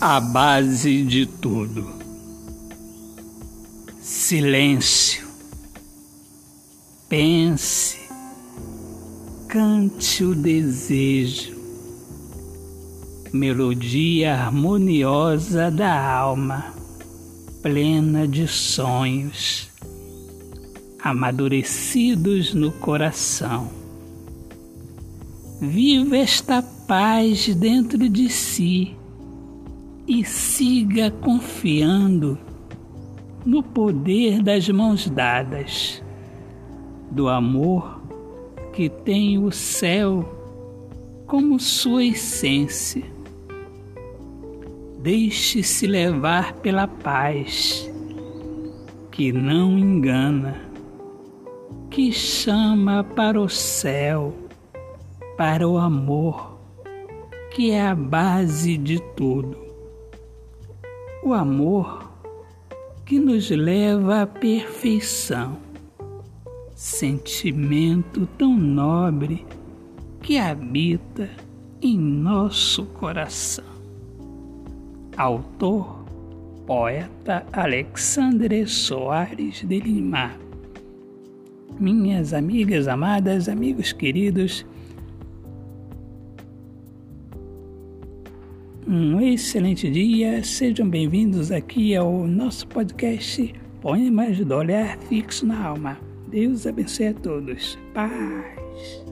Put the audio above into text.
a base de tudo. Silêncio. Pense. Cante o desejo. Melodia harmoniosa da alma, plena de sonhos, amadurecidos no coração. Viva esta paz dentro de si e siga confiando no poder das mãos dadas, do amor que tem o céu como sua essência. Deixe-se levar pela paz que não engana, que chama para o céu, para o amor, que é a base de tudo o amor que nos leva à perfeição, sentimento tão nobre que habita em nosso coração. Autor, poeta Alexandre Soares de Lima. Minhas amigas amadas, amigos queridos, Um excelente dia, sejam bem-vindos aqui ao nosso podcast Poemas do Olhar Fixo na Alma. Deus abençoe a todos. Paz.